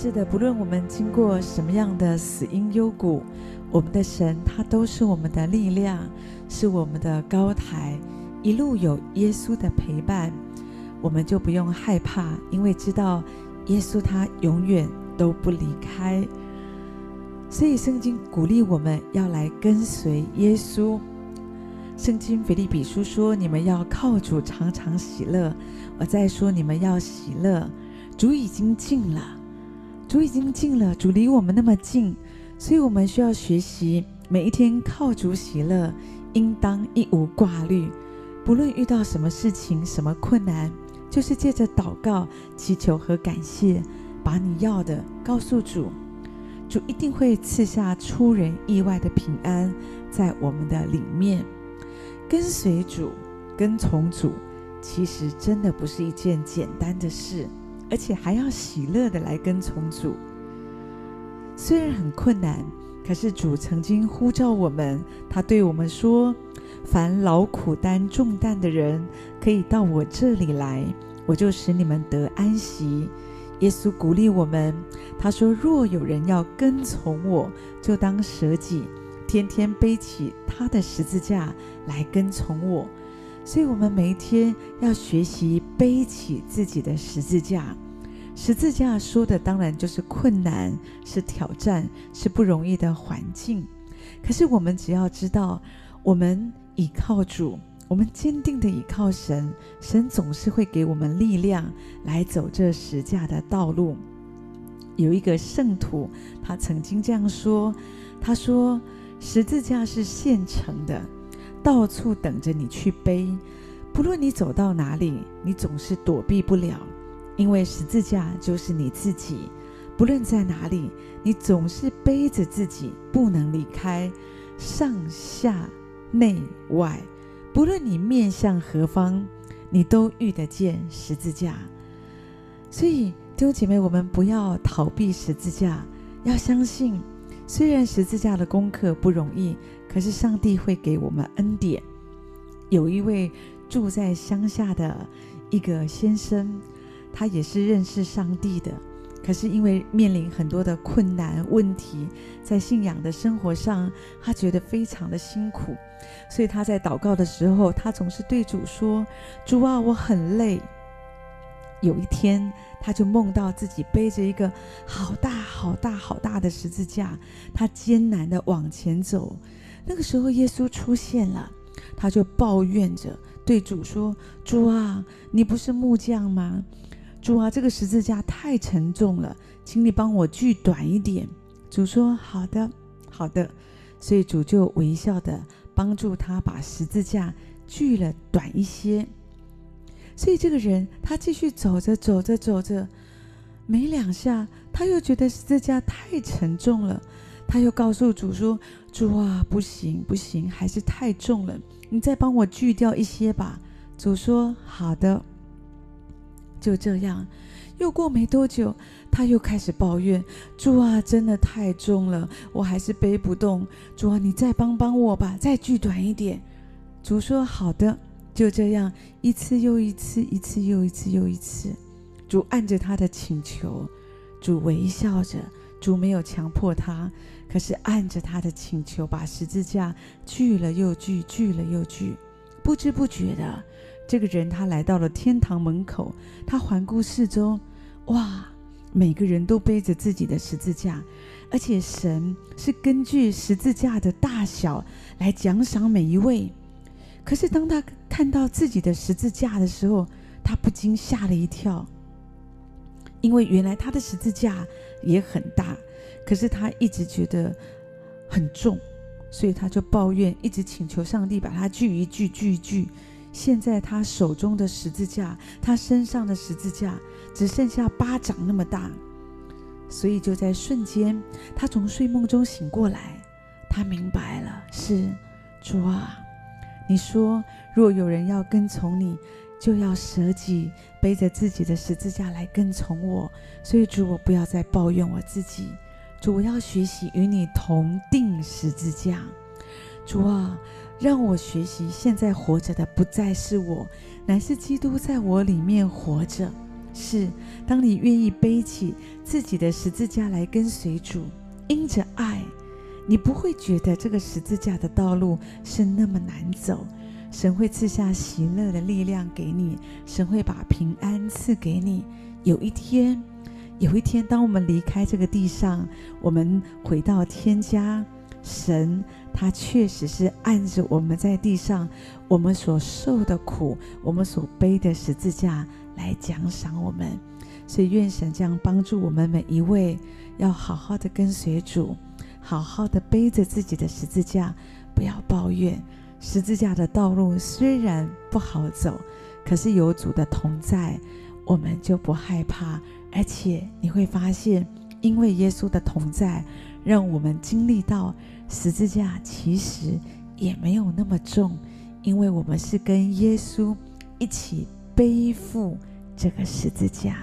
是的，不论我们经过什么样的死荫幽谷，我们的神他都是我们的力量，是我们的高台。一路有耶稣的陪伴，我们就不用害怕，因为知道耶稣他永远都不离开。所以圣经鼓励我们要来跟随耶稣。圣经腓立比书说：“你们要靠主常常喜乐。”我再说：“你们要喜乐。”主已经尽了，主已经近了，主离我们那么近，所以我们需要学习每一天靠主喜乐，应当一无挂虑。不论遇到什么事情、什么困难，就是借着祷告、祈求和感谢，把你要的告诉主，主一定会赐下出人意外的平安在我们的里面。跟随主，跟从主，其实真的不是一件简单的事，而且还要喜乐的来跟从主。虽然很困难，可是主曾经呼召我们，他对我们说：“凡劳苦担重担的人，可以到我这里来，我就使你们得安息。”耶稣鼓励我们，他说：“若有人要跟从我，就当舍己。”天天背起他的十字架来跟从我，所以我们每一天要学习背起自己的十字架。十字架说的当然就是困难，是挑战，是不容易的环境。可是我们只要知道，我们倚靠主，我们坚定的倚靠神，神总是会给我们力量来走这十架的道路。有一个圣徒，他曾经这样说，他说。十字架是现成的，到处等着你去背。不论你走到哪里，你总是躲避不了，因为十字架就是你自己。不论在哪里，你总是背着自己，不能离开。上下内外，不论你面向何方，你都遇得见十字架。所以弟兄姐妹，我们不要逃避十字架，要相信。虽然十字架的功课不容易，可是上帝会给我们恩典。有一位住在乡下的一个先生，他也是认识上帝的，可是因为面临很多的困难问题，在信仰的生活上，他觉得非常的辛苦，所以他在祷告的时候，他总是对主说：“主啊，我很累。”有一天，他就梦到自己背着一个好大、好大、好大的十字架，他艰难地往前走。那个时候，耶稣出现了，他就抱怨着对主说：“主啊，你不是木匠吗？主啊，这个十字架太沉重了，请你帮我锯短一点。”主说：“好的，好的。”所以主就微笑地帮助他把十字架锯了短一些。所以这个人，他继续走着走着走着，没两下，他又觉得十字架太沉重了，他又告诉主说：“主啊，不行不行，还是太重了，你再帮我锯掉一些吧。”主说：“好的。”就这样，又过没多久，他又开始抱怨：“主啊，真的太重了，我还是背不动。主啊，你再帮帮我吧，再锯短一点。”主说：“好的。”就这样，一次又一次，一次又一次又一次，主按着他的请求，主微笑着，主没有强迫他，可是按着他的请求，把十字架锯了又锯，锯了又锯，不知不觉的，这个人他来到了天堂门口，他环顾四周，哇，每个人都背着自己的十字架，而且神是根据十字架的大小来奖赏每一位。可是当他看到自己的十字架的时候，他不禁吓了一跳，因为原来他的十字架也很大，可是他一直觉得很重，所以他就抱怨，一直请求上帝把他锯一锯，锯一锯。现在他手中的十字架，他身上的十字架只剩下巴掌那么大，所以就在瞬间，他从睡梦中醒过来，他明白了，是主啊。你说，若有人要跟从你，就要舍己，背着自己的十字架来跟从我。所以主，我不要再抱怨我自己。主，我要学习与你同定十字架。主啊，让我学习，现在活着的不再是我，乃是基督在我里面活着。是，当你愿意背起自己的十字架来跟随主，因着爱，你不会觉得这个十字架的道路是那么难走。神会赐下喜乐的力量给你，神会把平安赐给你。有一天，有一天，当我们离开这个地上，我们回到天家，神他确实是按着我们在地上我们所受的苦，我们所背的十字架来奖赏我们。所以，愿神这样帮助我们每一位，要好好的跟随主，好好的背着自己的十字架，不要抱怨。十字架的道路虽然不好走，可是有主的同在，我们就不害怕。而且你会发现，因为耶稣的同在，让我们经历到十字架其实也没有那么重，因为我们是跟耶稣一起背负这个十字架。